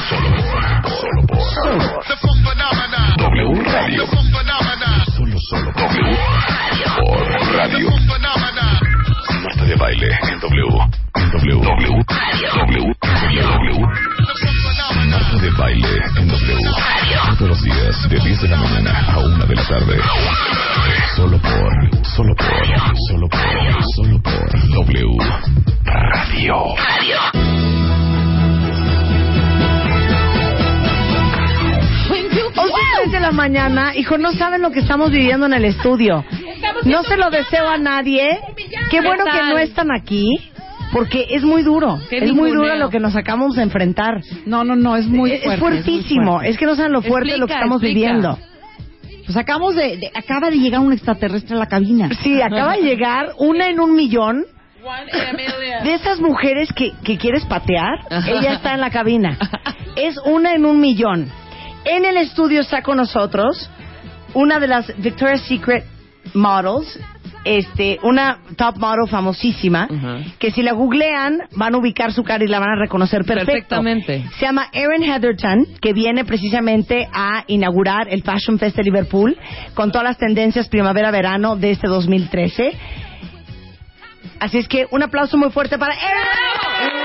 Solo por, solo por W Radio. Solo, solo W por Radio. De baile en W. W. W. W. W. Marta de baile en W. Todos los días de 10 de la mañana a 1 de la tarde. Mañana, hijo, no saben lo que estamos viviendo en el estudio. No se lo deseo a nadie. Qué bueno que no están aquí, porque es muy duro. Qué Es muy ninguneo. duro lo que nos acabamos de enfrentar. No, no, no, es muy Es- fuerte. es fuertísimo. muy fuerte. Es que no saben lo fuerte de lo que Explica, estamos explica. viviendo. Pues acabamos de, de- acaba de llegar un extraterrestre a la cabina. Sí, acaba de llegar una en un millón de esas mujeres que, que quieres patear. Ella está en la cabina. Es una en un millón. En el estudio está con nosotros una de las Victoria's Secret models, este, una top model famosísima, que si la googlean van a ubicar su cara y la van a reconocer perfecto. Perfectamente. Se llama Erin Heatherton, que viene precisamente a inaugurar el Fashion Fest de Liverpool con todas las tendencias primavera-verano de este 2013. Así es que un aplauso muy fuerte para Erin.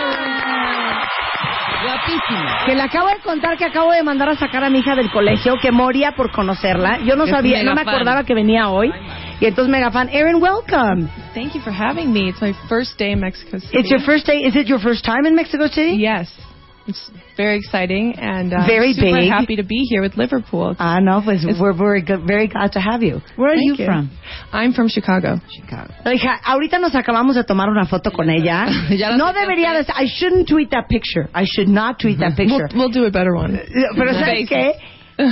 Guapísima. Que le acabo de contar que acabo de mandar a sacar a mi hija del colegio, que moría por conocerla. Yo no Es sabía, no me fan. acordaba que venía hoy. Y entonces mega fan, Erin, welcome. Thank you for having me. It's my first day in Mexico City. It's your first day. Is it your first time in Mexico City? Yes. It's very exciting and uh, Very super big. happy to be here with Liverpool. Ah, no, pues we're very, good, very glad to have you. Where are Thank you, from? I'm from Chicago. Chicago. Hija, ahorita nos acabamos de tomar una foto con ella. No debería de I shouldn't tweet that picture. I should not tweet that picture. We'll, we'll do a better one. Pero ¿sabes qué?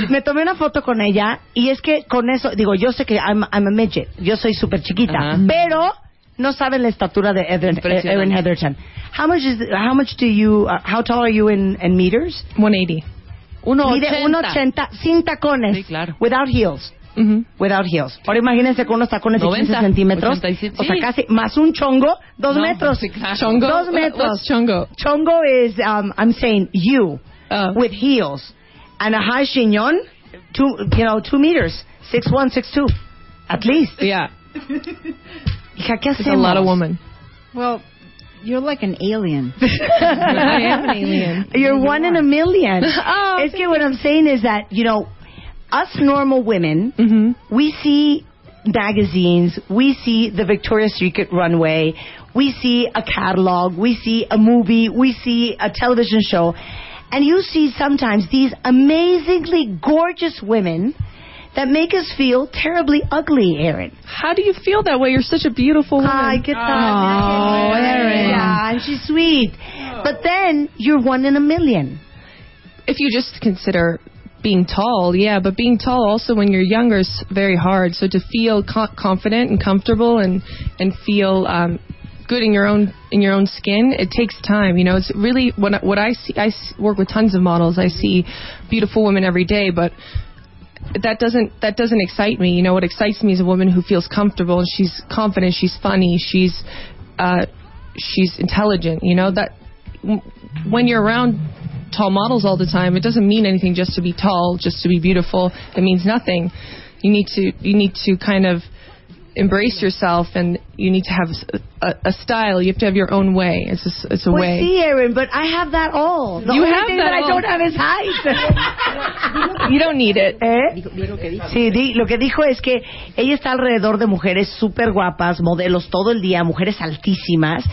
Me tomé una foto con ella y es que con eso, digo, yo sé que I'm, I'm a midget, yo soy súper chiquita, Ajá. pero no saben la estatura de Erin, Impresionante. Heatherton. How much is, how much do you, uh, how tall are you in, in meters? 180. Mide 1.80 sin tacones. Sí, claro. Without heels. hmm Without heels. Ahora imagínense con unos tacones de 15 90, centímetros. 87, O sea, sí. casi, más un chongo, dos No, metros. sí, claro. Chongo? Dos metros. what's chongo? Chongo is, um, I'm saying you, Oh. with heels. And a high chignon, two, you know, two meters. Six one, six two. At least. Yeah. Hija, ¿qué It's a lot of woman. Well, you're like an alien. I am an alien. You're one in a million. Oh, es que what I'm saying is that, you know, us normal women, hmm we see magazines, we see the Victoria's Secret runway, we see a catalog, we see a movie, we see a television show, and you see sometimes these amazingly gorgeous women that make us feel terribly ugly, Erin. How do you feel that way? You're such a beautiful woman. Ay, ¿qué tal? Oh, Erin. Yeah, and she's sweet. But then you're one in a million. if you just consider being tall, yeah, but being tall also when you're younger is very hard. So to feel co- confident and comfortable and and feel um, good in your own in your own skin, it takes time. You know, it's really what I- what I see. I s- work with tons of models. I see beautiful women every day, but that doesn't that doesn't excite me. You know, what excites me is a woman who feels comfortable and she's confident, she's funny, she's uh, she's intelligent. You know that when you're around tall models all the time, it doesn't mean anything just to be tall, just to be beautiful. It means nothing. You need to you need to kind of embrace yourself and you need to have s- a, a style. You have to have your own way. It's a, it's a way. sí, Erin, but I have that all. The You only have thing that that, I don't have is height. You don't need it. ¿Eh? Sí, di- lo que dijo es que ella está alrededor de mujeres súper guapas, modelos todo el día, mujeres altísimas,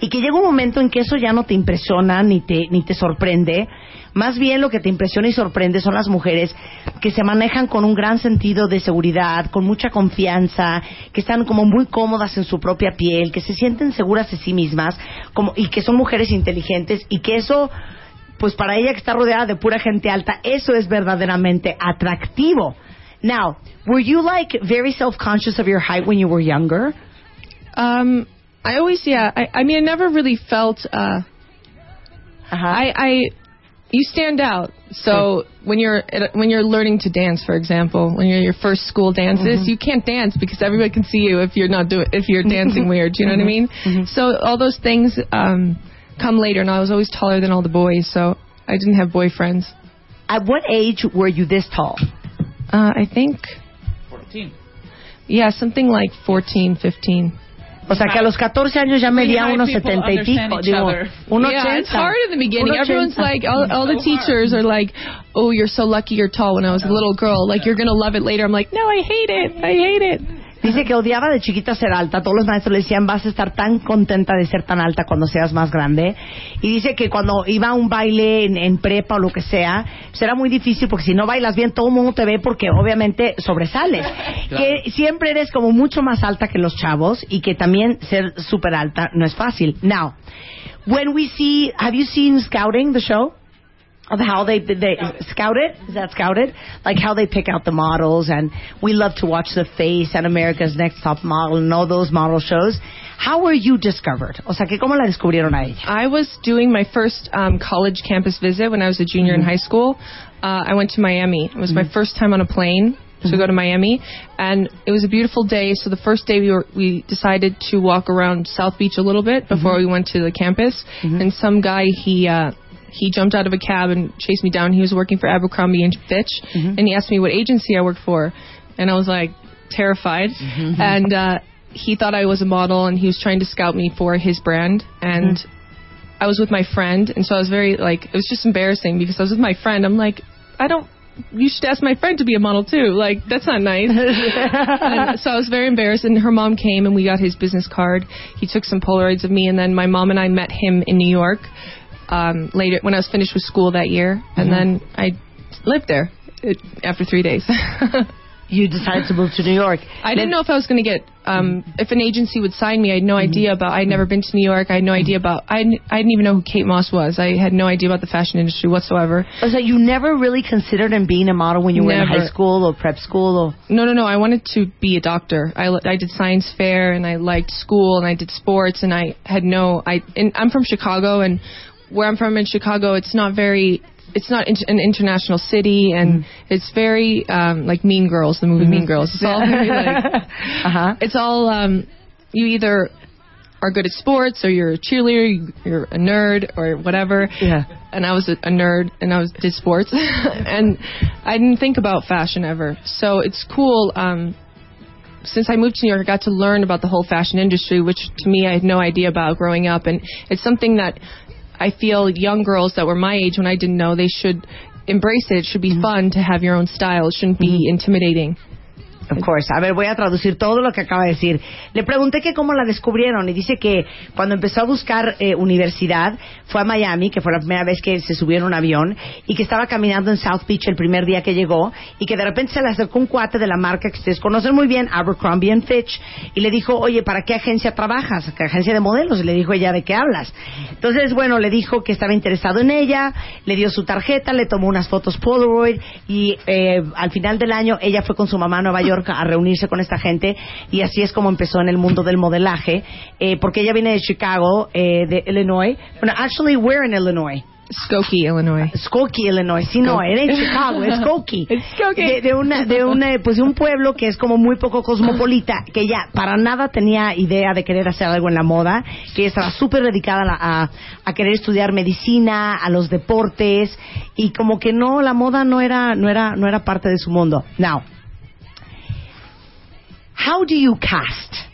y que llega un momento en que eso ya no te impresiona ni te, ni te sorprende. Más bien lo que te impresiona y sorprende son las mujeres que se manejan con un gran sentido de seguridad, con mucha confianza, que están como muy cómodas en su propia piel, que se sienten seguras de sí mismas como, y que son mujeres inteligentes y que eso pues para ella que está rodeada de pura gente alta, eso es verdaderamente atractivo. Now, were you like very self-conscious of your height when you were younger? Um, I always, yeah. I, I mean, I never really felt. Uh. I, I, you stand out. So when you're when you're learning to dance, for example, when you're at your first school dances, you can't dance because everybody can see you if you're not doing if you're dancing weird. You know what I mean? So all those things. Um, come later, and I was always taller than all the boys, so I didn't have boyfriends. At what age were you this tall? Uh, I think. 14. Yeah, something like 14, 15. O sea, que a los 14 años ya medía unos 70 y pico. Digo, other. un Yeah, it's hard in the beginning. Everyone's like, all, all the teachers are like, oh, you're so lucky you're tall when I was a little girl. Like, you're going to love it later. I'm like, no, I hate it. I hate it. Dice que odiaba de chiquita ser alta. Todos los maestros le decían, vas a estar tan contenta de ser tan alta cuando seas más grande. Y dice que cuando iba a un baile en, en prepa o lo que sea, pues era muy difícil porque si no bailas bien, todo el mundo te ve porque obviamente sobresales. Que siempre eres como mucho más alta que los chavos y que también ser súper alta no es fácil. Now, when we see, have you seen Scouting, the show? Of how they they scout it. Is that scouted like how they pick out the models and we love to watch the face and America's Next Top Model and all those model shows how were you discovered o sea que cómo la descubrieron a ella I was doing my first um, college campus visit when I was a junior in high school. Uh, I went to Miami. It was my first time on a plane to go to Miami, and it was a beautiful day. So the first day we were we decided to walk around South Beach a little bit before we went to the campus. And some guy he. Uh, he jumped out of a cab and chased me down. He was working for Abercrombie and Fitch, mm-hmm. and he asked me what agency I worked for, and I was like terrified. Mm-hmm. And uh, he thought I was a model, and he was trying to scout me for his brand. And mm-hmm. I was with my friend, and so I was very like it was just embarrassing because I was with my friend. I'm like, I don't. You should ask my friend to be a model too. Like that's not nice. and so I was very embarrassed. And her mom came, and we got his business card. He took some Polaroids of me, and then my mom and I met him in New York um, later when I was finished with school that year, and then I lived there it, after three days. you decided to move to New York I didn't know if I was going to get um, if an agency would sign me. I had no idea about. I'd never been to New York. I had no idea about. I didn't- I didn't even know who Kate Moss was. I had no idea about the fashion industry whatsoever. o sea you never really considered in being a model when you were in high school or prep school or No, no, no. I wanted to be a doctor. I, I did science fair and I liked school and I did sports and I had no. I and I'm from Chicago and where I'm from in Chicago, it's not very. It's not in, an international city and it's very um, like Mean Girls, the movie Mean Girls. It's all very like. uh-huh It's all um, you either are good at sports or you're a cheerleader, you- you're a nerd or whatever. Yeah. And I was a, a nerd and I was did sports and I didn't think about fashion ever. So it's cool. Um, since I moved to New York, I got to learn about the whole fashion industry, which to me I had no idea about growing up, and it's something that I feel young girls that were my age when I didn't know they should embrace it. It should be mm-hmm. fun to have your own style. It shouldn't be mm-hmm. intimidating. Of course. A ver, voy a traducir todo lo que acaba de decir. Le pregunté que cómo la descubrieron y dice que cuando empezó a buscar eh, universidad fue a Miami, que fue la primera vez que se subió en un avión y que estaba caminando en South Beach el primer día que llegó y que de repente se le acercó un cuate de la marca que ustedes conocen muy bien, Abercrombie and Fitch, y le dijo, oye, ¿para qué agencia trabajas? ¿Qué agencia de modelos? Y le dijo ella, ¿de qué hablas? Entonces, bueno, le dijo que estaba interesado en ella, le dio su tarjeta, le tomó unas fotos Polaroid y eh, al final del año ella fue con su mamá a Nueva York a reunirse con esta gente y así es como empezó en el mundo del modelaje, eh, porque ella viene de Chicago, eh, de Illinois. Bueno, actually, we're in Illinois. Skokie, Illinois. Skokie, Illinois. Sí, no, era en Chicago, es Skokie. De, de una, de una, pues de un pueblo que es como muy poco cosmopolita, que ella para nada tenía idea de querer hacer algo en la moda, que estaba súper dedicada a, a, a querer estudiar medicina, a los deportes, y como que no, la moda no era, no era, no era parte de su mundo. Now, how do you cast?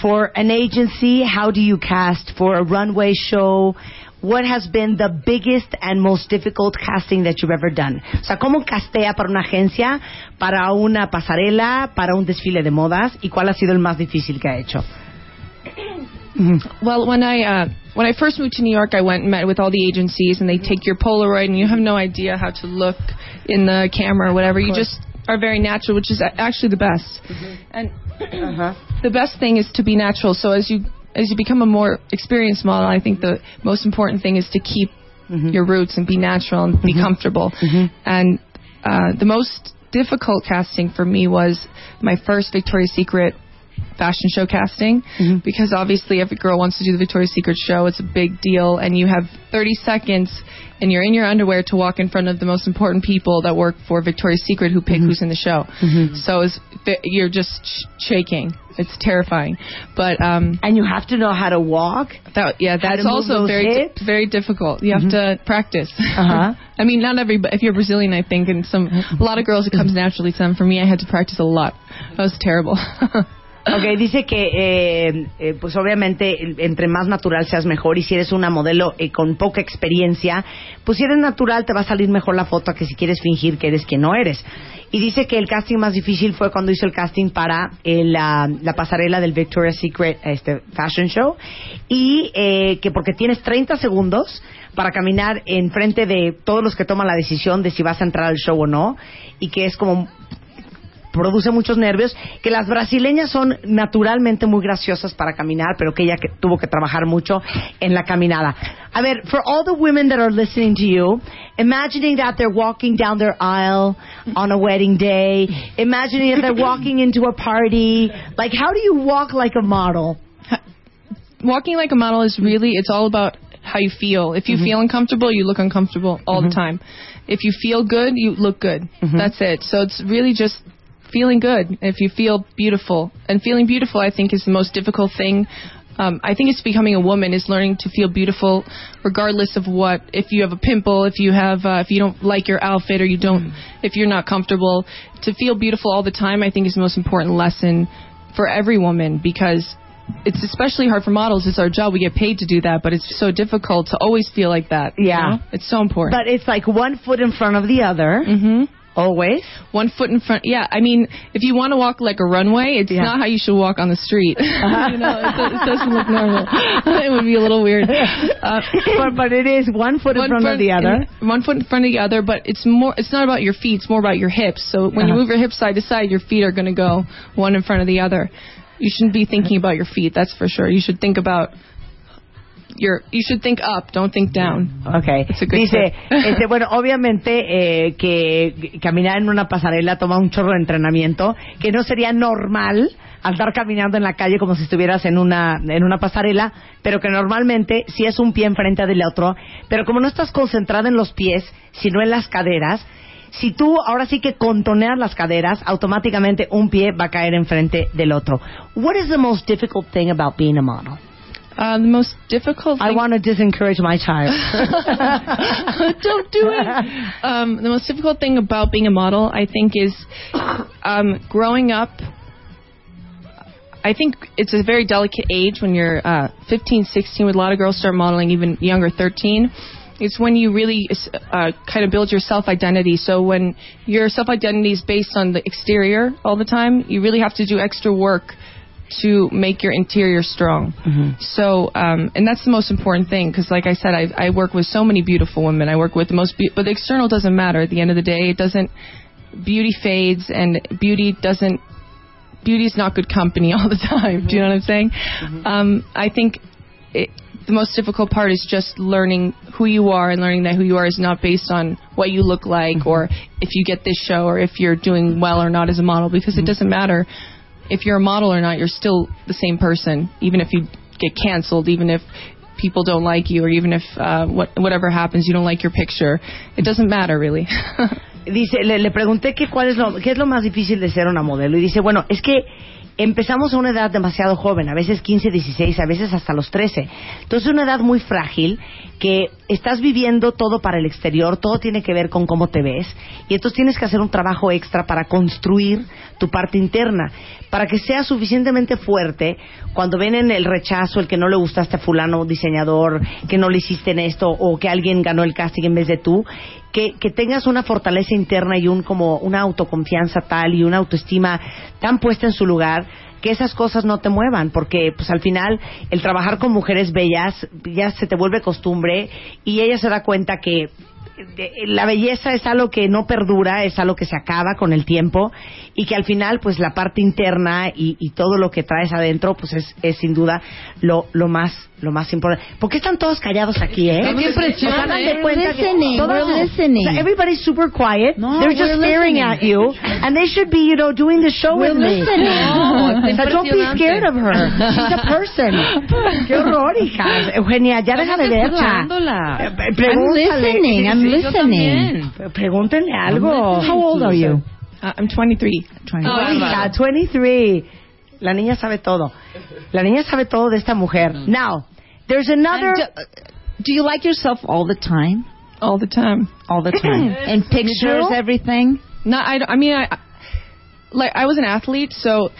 for an agency? How do you cast for a runway show? What has been the biggest and most difficult casting that you've ever done? O sea, ¿cómo castea para una agencia, para una pasarela, para un desfile de modas? ¿Y cuál ha sido el más difícil que ha hecho? Well, when I uh, when I first moved to New York, I went and met with all the agencies, and they take your Polaroid, and you have no idea how to look in the camera or whatever. You just are very natural, which is actually the best. Mm-hmm. And uh-huh. the best thing is to be natural. So as you as you become a more experienced model, I think the most important thing is to keep mm-hmm. your roots and be natural and be mm-hmm. comfortable. And uh, the most difficult casting for me was my first Victoria's Secret fashion show casting because obviously every girl wants to do the Victoria's Secret show. It's a big deal, and you have 30 seconds, and you're in your underwear to walk in front of the most important people that work for Victoria's Secret who pick who's in the show. So it's, you're just sh- shaking. It's terrifying, but um, And you have to know how to walk. that yeah, that's also very hips? very difficult. You have to practice. Uh-huh. I mean, not every. If you're Brazilian, I think, and some a lot of girls it comes naturally to them. For me, I had to practice a lot. That was terrible. Ok, dice que, eh, eh, pues obviamente, entre más natural seas mejor. Y si eres una modelo eh, con poca experiencia, pues si eres natural te va a salir mejor la foto que si quieres fingir que eres quien no eres. Y dice que el casting más difícil fue cuando hizo el casting para eh, la, la pasarela del Victoria's Secret este, Fashion Show. Y eh, que porque tienes 30 segundos para caminar enfrente de todos los que toman la decisión de si vas a entrar al show o no. Y que es como produce muchos nervios, que las brasileñas son naturalmente muy graciosas para caminar, pero que ella que tuvo que trabajar mucho en la caminada. A ver, for all the women that are listening to you, imagining that they're walking down their aisle on a wedding day, imagining that they're walking into a party, like how do you walk like a model? Walking like a model is really it's all about how you feel. If you mm-hmm. feel uncomfortable, you look uncomfortable all the mm-hmm. time. If you feel good, you look good. Mm-hmm. That's it. So it's really just feeling good. If you feel beautiful, and feeling beautiful, I think is the most difficult thing. Um, I think it's becoming a woman is learning to feel beautiful, regardless of what. If you have a pimple, if you have, uh, if you don't like your outfit, or you don't, if you're not comfortable, to feel beautiful all the time, I think is the most important lesson for every woman because it's especially hard for models. It's our job. We get paid to do that, but it's so difficult to always feel like that. you Yeah. know? It's so important. But it's like one foot in front of the other, hmm always. One foot in front. Yeah, I mean, if you want to walk like a runway, it's Yeah. not how you should walk on the street. you know, it, it doesn't look normal. it would be a little weird. Uh, but, but it is one foot in one front of the other. in- one foot in front of the other, but it's more. It's not about your feet. It's more about your hips. So when you Uh-huh. move your hips side to side, your feet are going to go one in front of the other. You shouldn't be thinking about your feet. That's for sure. You should think about your. You should think up. Don't think down. Okay. It's a good Dice, este, bueno, obviamente eh, que caminar en una pasarela toma un chorro de entrenamiento, que no sería normal andar caminando en la calle como si estuvieras en una en una pasarela, pero que normalmente si es un pie enfrente del otro, pero como no estás concentrada en los pies, sino en las caderas, si tú ahora sí que contoneas las caderas, automáticamente un pie va a caer enfrente del otro. What is the most difficult thing about being a model? Uh, the most difficult. I want to disencourage my child. Don't do it. Um, the most difficult thing about being a model, I think, is um, growing up. I think it's a very delicate age when you're uh, 15, 16. With a lot of girls start modeling even younger, 13. It's when you really uh, kind of build your self identity. So when your self identity is based on the exterior all the time, you really have to do extra work to make your interior strong. So, um, and that's the most important thing because, like I said, I, I work with so many beautiful women. I work with the most, be- but the external doesn't matter. At the end of the day, it doesn't. Beauty fades, and beauty doesn't. Beauty is not good company all the time. Do you know what I'm saying? Um, I think it, the most difficult part is just learning who you are and learning that who you are is not based on what you look like or if you get this show or if you're doing well or not as a model because it doesn't matter if you're a model or not, you're still the same person, even if you get canceled, even if people don't like you, or even if uh, what, whatever happens, you don't like your picture. It doesn't matter really. Dice, le, le pregunté que cuál es lo, qué es lo más difícil de ser una modelo y dice, bueno, es que empezamos a una edad demasiado joven, a veces 15, 16, a veces hasta los 13. Entonces es una edad muy frágil que estás viviendo todo para el exterior, todo tiene que ver con cómo te ves y entonces tienes que hacer un trabajo extra para construir tu parte interna, para que seas suficientemente fuerte cuando ven en el rechazo, el que no le gustaste a fulano diseñador, que no le hiciste en esto o que alguien ganó el casting en vez de tú, que, que tengas una fortaleza interna y un como una autoconfianza tal y una autoestima tan puesta en su lugar que esas cosas no te muevan porque pues al final el trabajar con mujeres bellas ya se te vuelve costumbre y ella se da cuenta que la belleza es algo que no perdura, es algo que se acaba con el tiempo y que al final pues la parte interna y, y todo lo que traes adentro pues es, es sin duda lo, lo más lo más importante. ¿Por qué están todos callados aquí, eh? Qué impresión, O sea, hagan de cuenta que Listening, todas- listening. o sea, everybody's super quiet. No, They're just staring listening. at you, and they should be, you know, doing the show We're with me. listening. No, está o sea, don't be scared of her. She's a person. Qué horror, hija. Eugenia, ya deja de verla. Eh, I'm Pregúntale. listening, I'm listening. Pregúntenle algo. How old are you? Uh, I'm 23. Oh, hija, 23. La niña sabe todo. La niña sabe todo de esta mujer. Now, there's another... And do, do you like yourself all the time? All the time. All the time. In pictures, everything? No, I, don't- I mean, I, like, I was an athlete, so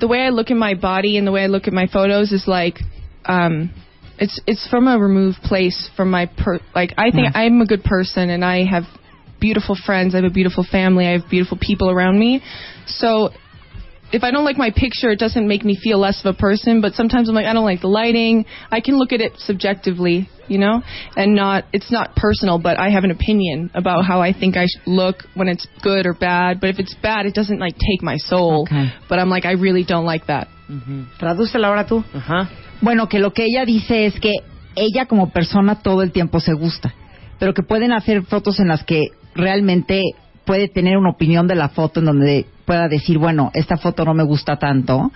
the way I look at my body and the way I look at my photos is like, um, it's it's from a removed place from my per. Like, I think I'm a good person and I have beautiful friends. I have a beautiful family. I have beautiful people around me. So if I don't like my picture, it doesn't make me feel less of a person. But sometimes I'm like, I don't like the lighting. I can look at it subjectively, you know, and not it's not personal. But I have an opinion about how I think I sh- look when it's good or bad. But if it's bad, it doesn't like take my soul. Okay. But I'm like, I really don't like that. Mm-hmm. Tradúcela ahora tú. Ajá. Bueno, que lo que ella dice es que ella como persona todo el tiempo se gusta, pero que pueden hacer fotos en las que realmente puede tener una opinión de la foto en donde pueda decir, bueno, esta foto no me gusta tanto,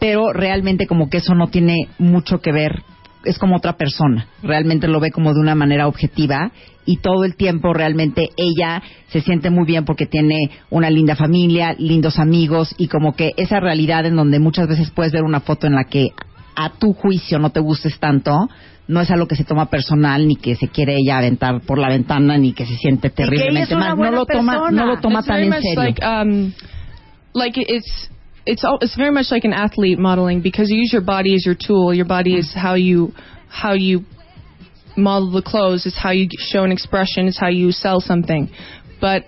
pero realmente como que eso no tiene mucho que ver, es como otra persona, realmente lo ve como de una manera objetiva y todo el tiempo realmente ella se siente muy bien porque tiene una linda familia, lindos amigos y como que esa realidad en donde muchas veces puedes ver una foto en la que a tu juicio no te gustes tanto, no es algo que se toma personal ni que se quiere ella aventar por la ventana ni que se siente terriblemente mal, no lo toma, no lo toma it's tan en serio. like um, like it's it's all, it's very much like an athlete modeling because you use your body as your tool. Your body is how you how you model the clothes. It's how you show an expression. It's how you sell something. But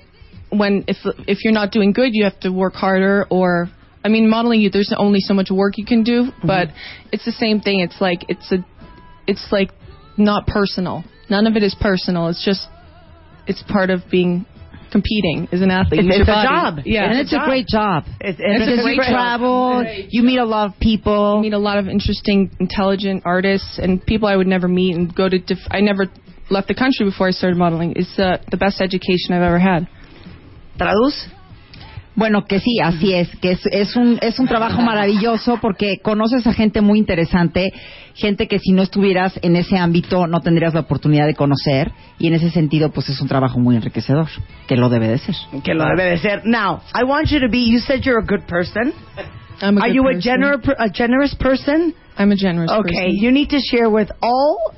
when if if you're not doing good, you have to work harder. Or I mean, modeling you there's only so much work you can do. Mm-hmm. But it's the same thing. It's like it's a it's like not personal. None of it is personal. It's just it's part of being competing as an athlete. It's- it's a body. job. Yeah, and it's a great job. It's, It's a Because great you job. travel, you meet a lot of people. I meet a lot of interesting, intelligent artists and people I would never meet and go to. Diff- I never left the country before I started modeling. It's uh, the best education I've ever had. Traduz. Bueno, que sí, así es, que es, es, un, es un trabajo maravilloso porque conoces a gente muy interesante, gente que si no estuvieras en ese ámbito no tendrías la oportunidad de conocer y en ese sentido pues es un trabajo muy enriquecedor, que lo debe de ser. Que lo debe de ser. Now, I want you to be, you said you're a good person. I'm a Are good you a, person. gener- a generous person? I'm a generous Okay, person. you need to share with all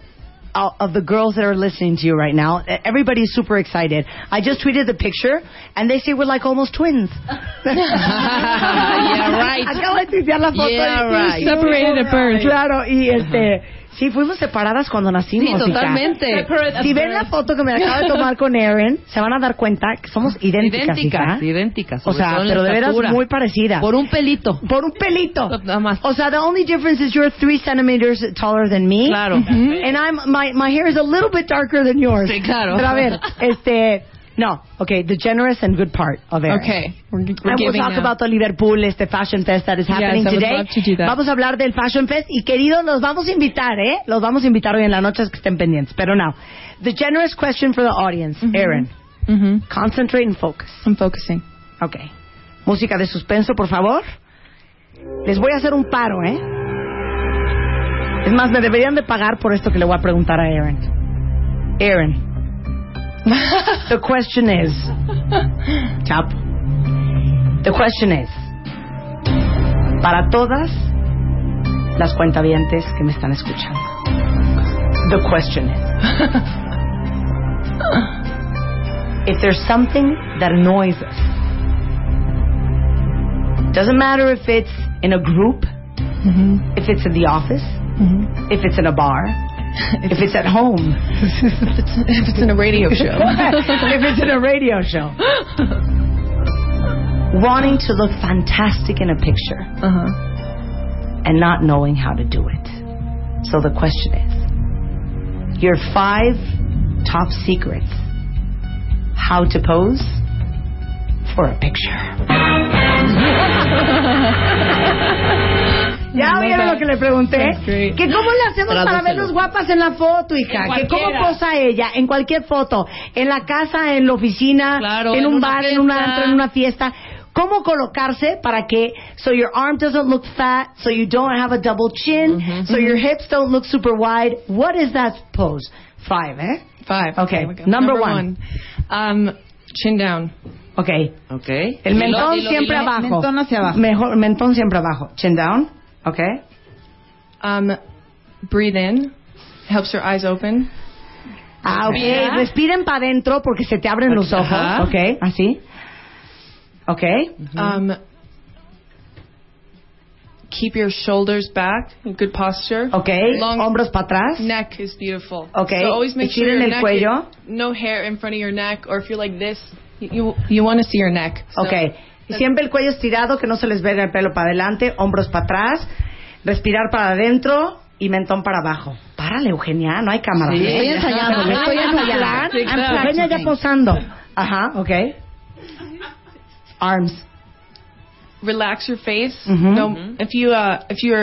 of the girls that are listening to you right now. Everybody's super excited. I just tweeted the picture, and they say we're like almost twins. Yeah, right. Acabo de tuitear la foto. Yeah, right. Separated at birth. Claro, y este... Uh-huh. Sí, fuimos separadas cuando nacimos. Sí, totalmente. Si ven la foto que me acabo de tomar con Erin, se van a dar cuenta que somos idénticas. Idénticas, hija. idénticas. O sobre sea, todo en pero la de veras estatura. muy parecidas. Por un pelito. Por un pelito. Nada más. O sea, the only difference is you're three centimeters taller than me. Claro. And I'm my my hair is a little bit darker than yours. Sí, claro. Pero a ver, este, no, okay, the generous and good part of Erin. Okay, we're, we're And we'll talk now. about the Liverpool, este Fashion Fest that is happening Yes, I would today. love to do that. Vamos a hablar del Fashion Fest y queridos, los vamos a invitar, ¿eh? Los vamos a invitar hoy en la noche, es que estén pendientes. Pero now, the generous question for the audience, Erin, hmm concentrate and focus. I'm focusing. Okay. Música de suspenso, por favor. Les voy a hacer un paro, ¿eh? Es más, me deberían de pagar por esto que le voy a preguntar a Aaron. Aaron, the question is... Chapo. The question is... Para todas las cuentavientes que me están escuchando. The question is... If there's something that annoys us, doesn't matter if it's in a group, mm-hmm. if it's in the office, mm-hmm. if it's in a bar, if it's at home, if it's in a radio show. if it's in a radio show. Wanting to look fantastic in a picture uh-huh. and not knowing how to do it. So the question is your five top secrets how to pose for a picture. Ya oyeron lo que le pregunté. Que cómo le hacemos para Tradúcelo. vernos guapas en la foto, hija. Que cómo posa ella en cualquier foto. En la casa, en la oficina, Claro, en un bar, en un fiesta. antro, en una fiesta. ¿Cómo colocarse para que so your arm doesn't look fat, so you don't have a double chin, so your hips don't look super wide? What is that pose? Five, eh? Five. Okay, number one. Um, chin down. Okay. Ok. El Dilo, mentón dilo, siempre dilo. abajo. Mentón hacia abajo. Mejor, mentón siempre abajo. Chin down. Okay. Um, breathe in. Helps your eyes open. Ah, ok. Respira. Respiren para adentro porque se te abren los ojos. Ajá. Ok, así. Ok. Um, keep your shoulders back. in Good posture. Ok. Long Hombros para atrás. neck is beautiful. Okay. So always make sure your el neck cuello. no hair in front of your neck, or if you're like this, you you, you want to see your neck. So Ok. Y siempre el cuello estirado, que no se les vea el pelo para adelante, hombros para atrás, respirar para adentro y mentón para abajo. Párale, Eugenia, no hay cámara. Sí, estoy ensayando, le estoy ensayando. Sí, claro. Eugenia ya posando. Ajá, ok. Arms. relax your face. Mhm. No, if you uh, if you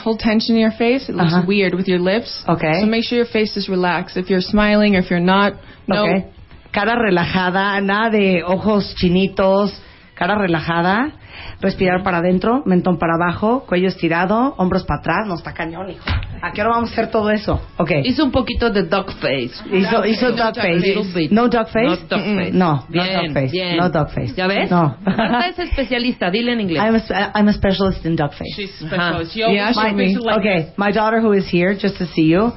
hold tension in your face, it looks weird with your lips. Okay. So make sure your face is relaxed. If you're smiling or if you're not, no. Ok. Cara relajada, nada de ojos chinitos, cara relajada, respirar para adentro, mentón para abajo, cuello estirado, hombros para atrás, no está cañón, hijo. ¿A qué hora vamos a hacer todo eso? Ok. Hizo un poquito de dog face. Hizo, hizo No duck duck face. Bit. No duck face? No dog face. No, no Bien, duck face. bien. No duck face. ¿Ya ves? No. Marta es especialista, dile en inglés. I'm a, I'm a specialist in duck face. She's special. She always Yeah, My, me. okay, my daughter who is here just to see you.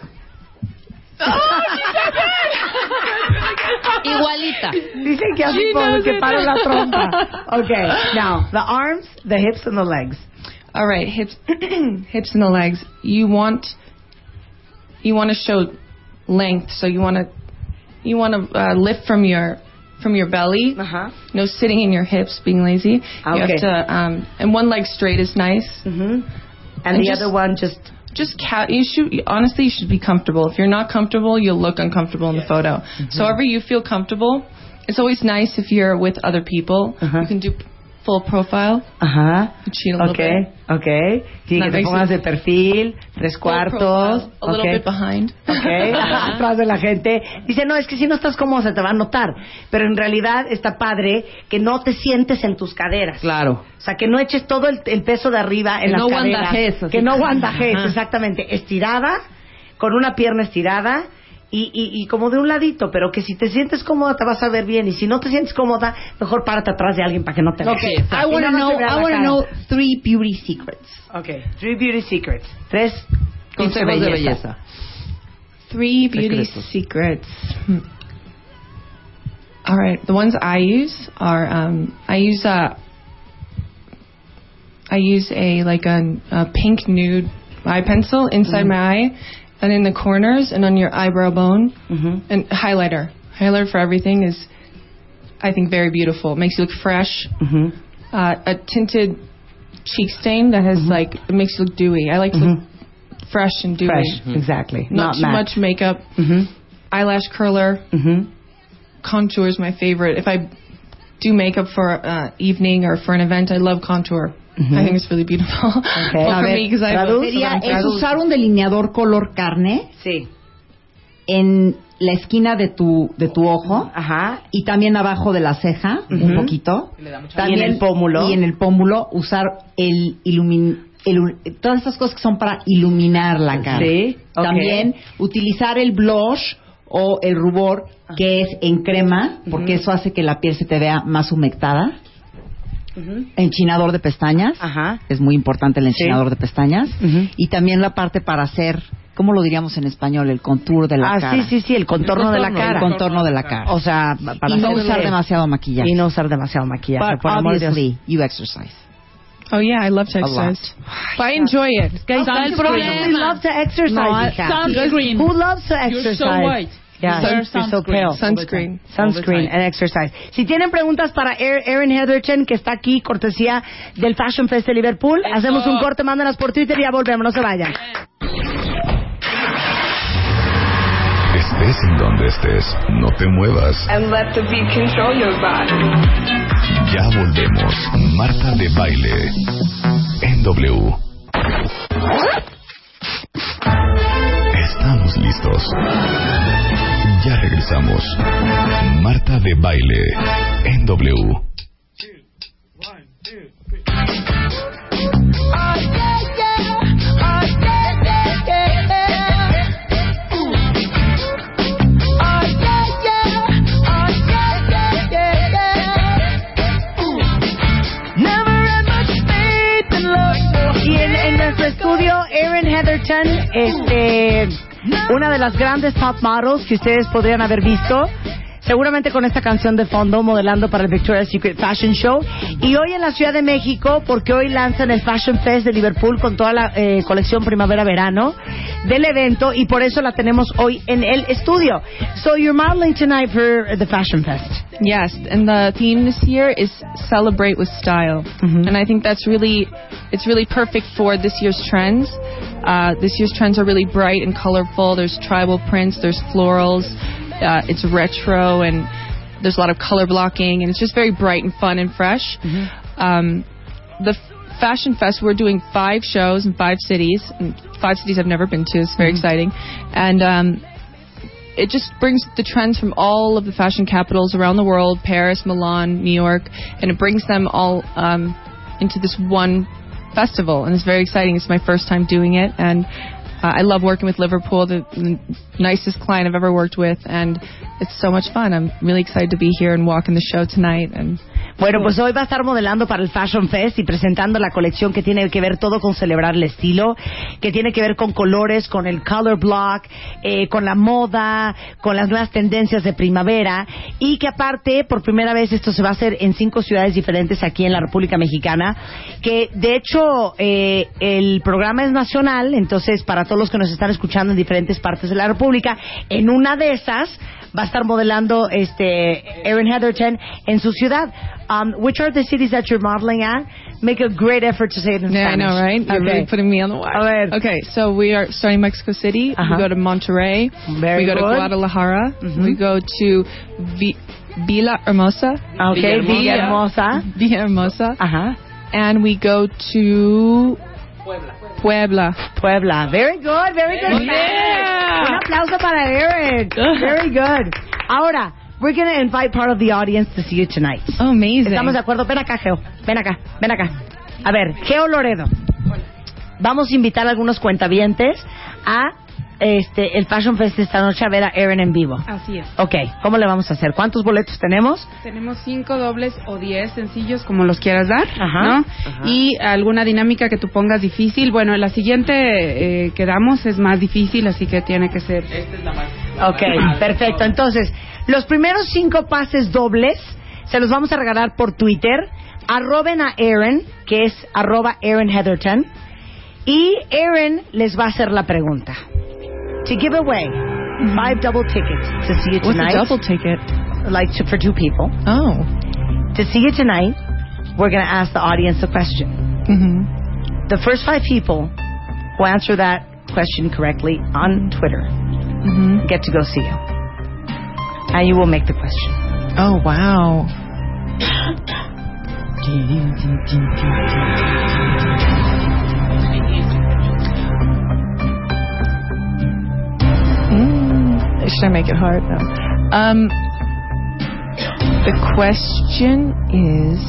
Igualita. Dicen que así She como que it. la trompa. Okay, now the arms, the hips, and the legs. All right, hips, hips and the legs. You want, you want to show length. So you want to, you want to uh, lift from your, from your belly. Uh-huh. No sitting in your hips, being lazy. You Okay. have to, um, and one leg straight is nice. hmm And, And the just- other one just Just ca- you should honestly you should be comfortable. If you're not comfortable, you'll look uncomfortable in the photo. So however you feel comfortable. It's always nice if you're with other people. Uh-huh. You can do full profile. Ajá. A little Okay, bit. okay. Quiere que te pongas de perfil, tres Full cuartos. profile, a little okay. bit behind. Okay, atrás de la gente. Dice, no, es que si no estás cómodo se te va a notar. Pero en realidad está padre que no te sientes en tus caderas. Claro. O sea, que no eches todo el, el peso de arriba en Que las no caderas. guandajes, así. Que no guandajes, exactamente. Estirada, con una pierna estirada y, y, y como de un ladito. Pero que si te sientes cómoda te vas a ver bien. Y si no te sientes cómoda, mejor párate atrás de alguien para que no te veas. Okay, I want to know. I three beauty secrets. Okay, three beauty secrets. Tres Consejos de belleza. Three beauty Secretos. secrets. Hmm. All right, the ones I use are um, I use a I use a like a, a pink nude eye pencil inside my eye, and in the corners and on your eyebrow bone, Mhm. and highlighter. Highlighter for everything is, I think, very beautiful. It makes you look fresh. Mhm. Uh, a tinted cheek stain that has like it makes you look dewy. I like to look fresh and dewy. Fresh, exactly. Not, too matte. much makeup. Mhm. Eyelash curler, Mhm. contour is my favorite. If I do makeup for uh, evening or for an event, I love contour. I think it's really beautiful. Okay. well, A ver, me. Sería es usar un delineador color carne Sí. en la esquina de tu de tu ojo Ajá. y también abajo de la ceja un poquito. Y en el pómulo. Y en el pómulo usar el ilumin el- todas estas cosas que son para iluminar la cara. Sí. También utilizar el blush o el rubor que es en crema, porque eso hace que la piel se te vea más humectada. Enchinador de pestañas. Ajá. Es muy importante el enchinador de pestañas. Ujú. Y también la parte para hacer, ¿cómo lo diríamos en español? El contour de la Ah, cara. sí, sí, sí, el contorno, de la contorno, cara. El contorno de la cara. O sea, para y no usar demasiado maquillaje. Y no usar demasiado maquillaje. But por amor de Dios. obviously, you exercise. Oh yeah, I love to exercise. But I enjoy it. Que ahí está el We love to exercise, No, sunscreen. Who loves to You're exercise? so white. Yeah, you're so sunscreen. pale. Sunscreen. Sunscreen and exercise. Si tienen preguntas para Er- Erin Heatherton, que está aquí, cortesía del Fashion Fest de Liverpool, hacemos un corte, mándanos por Twitter y ya volvemos, no se vayan. Estés en donde estés, no te muevas. and let the beat control your body. Ya volvemos. Marta de baile. En W. Estamos listos. Ya regresamos. Marta de baile en W. En nuestro estudio, Erin Heatherton, este, una de las grandes top models que ustedes podrían haber visto. Seguramente con esta canción de fondo, modelando para el Victoria's Secret Fashion Show. Y hoy en la Ciudad de México, porque hoy lanzan el Fashion Fest de Liverpool con toda la eh, colección primavera-verano del evento. Y por eso la tenemos hoy en el estudio. So you're modeling tonight for the Fashion Fest. Yes, and the theme this year is celebrate with style, Mhm. and I think that's really, it's really perfect for this year's trends. Uh, this year's trends are really bright and colorful. There's tribal prints, there's florals, uh, it's retro, and there's a lot of color blocking, and it's just very bright and fun and fresh. Um, the F- Fashion Fest, we're doing five shows in five cities, and five cities I've never been to. It's very exciting, and um, it just brings the trends from all of the fashion capitals around the world Paris, Milan, New York and it brings them all um, into this one festival. And it's very exciting. It's my first time doing it. And uh, I love working with Liverpool, the, the nicest client I've ever worked with. And it's so much fun. I'm really excited to be here and walking the show tonight. And Bueno, pues hoy va a estar modelando para el Fashion Fest y presentando la colección que tiene que ver todo con celebrar el estilo, que tiene que ver con colores, con el color block, eh, con la moda, con las nuevas tendencias de primavera y que aparte, por primera vez, esto se va a hacer en cinco ciudades diferentes aquí en la República Mexicana, que de hecho eh, el programa es nacional, entonces para todos los que nos están escuchando en diferentes partes de la República, en una de esas va a estar modelando este Erin Heatherton en su ciudad. Um, which are the cities that you're modeling at? Make a great effort to say it in yeah, I Spanish. know, right? You're Okay. really putting me on the wire. A ver. Okay, so we are starting Mexico City. Uh-huh. We go to Monterrey. Very we go to. Guadalajara. Mhm. We go to Vi- Villa Hermosa. Okay, Villahermosa. Villahermosa. Ajá. And we go to Puebla. Puebla. Very good, very good. Yeah. Un aplauso para Erin. Very good. Ahora, we're going to invite part of the audience to see you tonight. Oh, amazing. ¿Estamos de acuerdo? Ven acá, Geo. Ven acá, ven acá. A ver, Geo Loredo. Vamos a invitar a algunos cuentavientes a este el Fashion Fest esta noche a ver a Erin en vivo. Así es. Ok, ¿cómo le vamos a hacer? ¿Cuántos boletos tenemos? Tenemos cinco dobles o diez sencillos, como los quieras dar, Ajá. ¿no? Y alguna dinámica que tú pongas difícil. Bueno, la siguiente eh, que damos es más difícil, así que tiene que ser. Ok, perfecto. Entonces, los primeros cinco pases dobles se los vamos a regalar por Twitter. Arroben a Erin, que es arroba Erin Heatherton. Y Erin les va a hacer la pregunta. To give away five double tickets to see you tonight. What's a double ticket? Like to, for two people. Oh. To see you tonight, we're going to ask the audience a question. Mm-hmm. The first five people who answer that question correctly on Twitter Mm-hmm. get to go see you. And you will make the question. Oh, wow. Should I make it hard? No. Um, the question is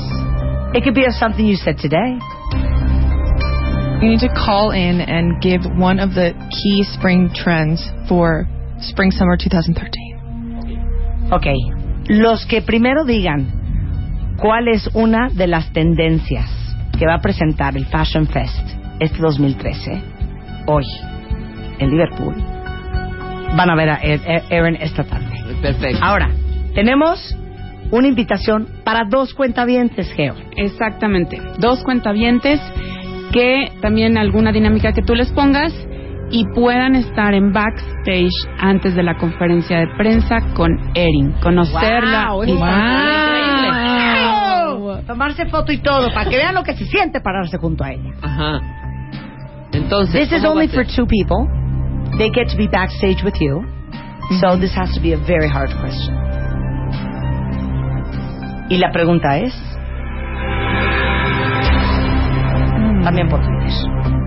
It could be of something you said today. you need to call in and give one of the key spring trends for spring summer 2013. Ok. Los que primero digan cuál es una de las tendencias que va a presentar el Fashion Fest este 2013, hoy, en Liverpool, van a ver a E- E- Erin esta tarde. Perfecto. Ahora, tenemos una invitación para dos cuentavientes, Geo. Exactamente. Dos cuentavientes que también alguna dinámica que tú les pongas y puedan estar en backstage antes de la conferencia de prensa con Erin, conocerla. Wow, y- Wow. Tomarse foto y todo, para que vean lo que se siente pararse junto a ella. Ajá. Entonces, This is ¿cómo va only for two people. They get to be backstage with you. So this has to be a very hard question. Y la pregunta es... También por Twitter.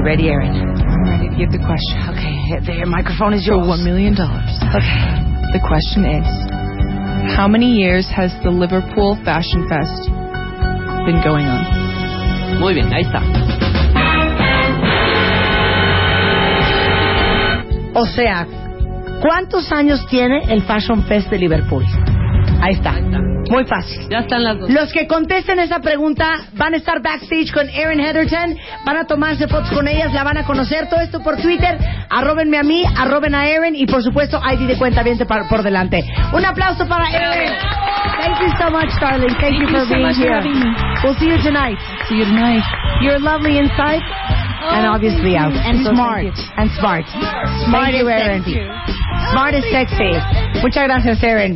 Ready, Erin? I'm ready to get the question. Okay, the microphone is For one million dollars. Okay. The question is, how many years has the Liverpool Fashion Fest been going on? Muy bien, ahí está. O sea, ¿cuántos años tiene el Fashion Fest de Liverpool? Ahí está. Muy fácil. Ya están las dos. Los que contesten esa pregunta van a estar backstage con Erin Heatherton, van a tomarse fotos con ellas, la van a conocer. Todo esto por Twitter. Arróbenme a mí, arroben a Erin y por supuesto ID de cuenta bien por delante. Un aplauso para Erin. Thank you so much, darling. Thank, you for you so being here. having. We'll see you tonight. See you tonight. You're lovely inside and obviously out. And So smart. thank. And smart. Smart Thank is sexy. Smart is sexy. Muchas gracias, Erin.